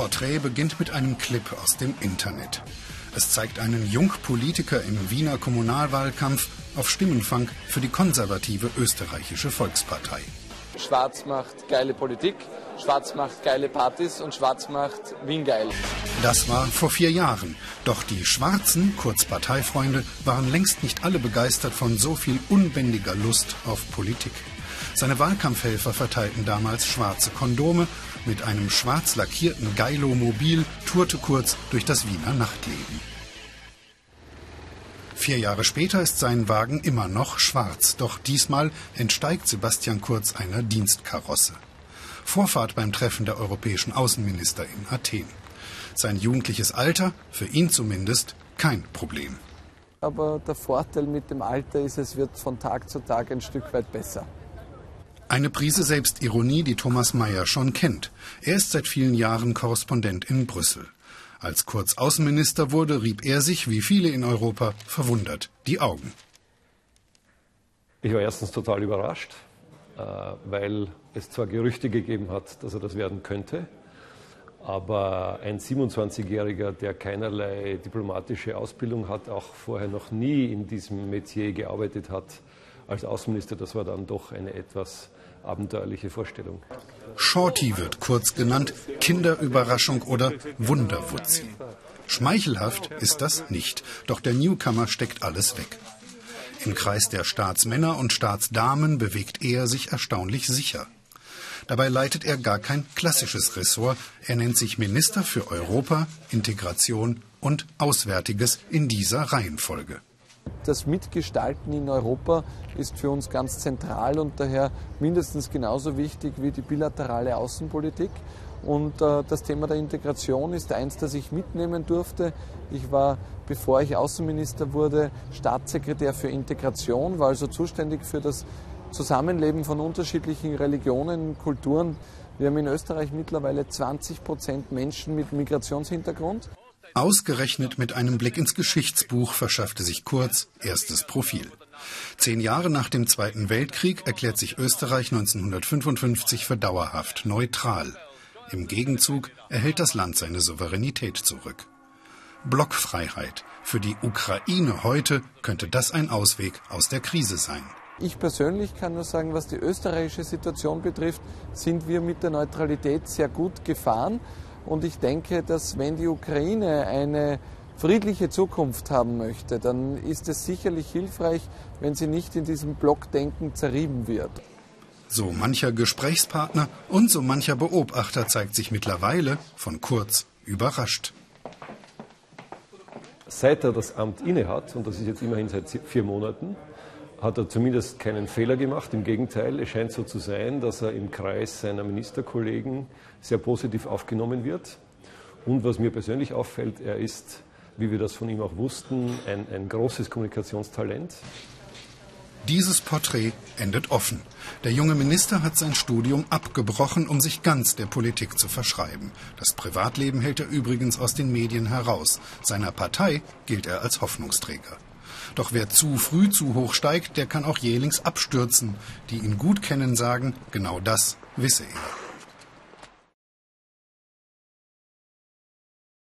Porträt beginnt mit einem Clip aus dem Internet. Es zeigt einen Jungpolitiker im Wiener Kommunalwahlkampf auf Stimmenfang für die konservative österreichische Volkspartei. Schwarz macht geile Politik, Schwarz macht geile Partys und Schwarz macht Wien geil. Das war vor vier Jahren. Doch die Schwarzen, kurz Parteifreunde, waren längst nicht alle begeistert von so viel unbändiger Lust auf Politik. Seine Wahlkampfhelfer verteilten damals schwarze Kondome. Mit einem schwarz lackierten Geilo-Mobil tourte Kurz durch das Wiener Nachtleben. Vier Jahre später ist sein Wagen immer noch schwarz, doch diesmal entsteigt Sebastian Kurz einer Dienstkarosse. Vorfahrt beim Treffen der europäischen Außenminister in Athen. Sein jugendliches Alter, für ihn zumindest, kein Problem. Aber der Vorteil mit dem Alter ist, es wird von Tag zu Tag ein Stück weit besser. Eine Prise Selbstironie, die Thomas Mayer schon kennt. Er ist seit vielen Jahren Korrespondent in Brüssel. Als Kurz Außenminister wurde, rieb er sich, wie viele in Europa, verwundert die Augen. Ich war erstens total überrascht, äh, weil es zwar Gerüchte gegeben hat, dass er das werden könnte, aber ein 27-Jähriger, der keinerlei diplomatische Ausbildung hat, auch vorher noch nie in diesem Metier gearbeitet hat, als Außenminister, das war dann doch eine etwas abenteuerliche Vorstellung. Shorty wird kurz genannt, Kinderüberraschung oder Wunderwutzi. Schmeichelhaft ist das nicht, doch der Newcomer steckt alles weg. Im Kreis der Staatsmänner und Staatsdamen bewegt er sich erstaunlich sicher. Dabei leitet er gar kein klassisches Ressort, er nennt sich Minister für Europa, Integration und Auswärtiges in dieser Reihenfolge. Das Mitgestalten in Europa ist für uns ganz zentral und daher mindestens genauso wichtig wie die bilaterale Außenpolitik. Und äh, das Thema der Integration ist eins, das ich mitnehmen durfte. Ich war, bevor ich Außenminister wurde, Staatssekretär für Integration, war also zuständig für das Zusammenleben von unterschiedlichen Religionen, Kulturen. Wir haben in Österreich mittlerweile 20 Prozent Menschen mit Migrationshintergrund. Ausgerechnet mit einem Blick ins Geschichtsbuch verschaffte sich Kurz erstes Profil. Zehn Jahre nach dem Zweiten Weltkrieg erklärt sich Österreich 1955 für dauerhaft neutral. Im Gegenzug erhält das Land seine Souveränität zurück. Blockfreiheit. Für die Ukraine heute könnte das ein Ausweg aus der Krise sein. Ich persönlich kann nur sagen, was die österreichische Situation betrifft, sind wir mit der Neutralität sehr gut gefahren. Und ich denke, dass wenn die Ukraine eine friedliche Zukunft haben möchte, dann ist es sicherlich hilfreich, wenn sie nicht in diesem Blockdenken zerrieben wird. So mancher Gesprächspartner und so mancher Beobachter zeigt sich mittlerweile von Kurz überrascht. Seit er das Amt innehat, und das ist jetzt immerhin seit vier Monaten, hat er zumindest keinen Fehler gemacht. Im Gegenteil, es scheint so zu sein, dass er im Kreis seiner Ministerkollegen sehr positiv aufgenommen wird. Und was mir persönlich auffällt, er ist, wie wir das von ihm auch wussten, ein, ein großes Kommunikationstalent. Dieses Porträt endet offen. Der junge Minister hat sein Studium abgebrochen, um sich ganz der Politik zu verschreiben. Das Privatleben hält er übrigens aus den Medien heraus. Seiner Partei gilt er als Hoffnungsträger. Doch wer zu früh zu hoch steigt, der kann auch jählings abstürzen. Die ihn gut kennen, sagen, genau das wisse er.